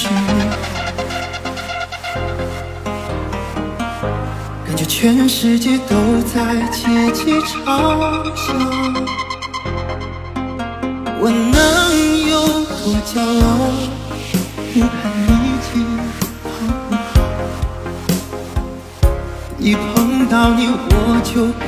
是感觉全世界都在窃窃嘲笑。我能有多骄傲？我看你记好不好？一碰到你我就被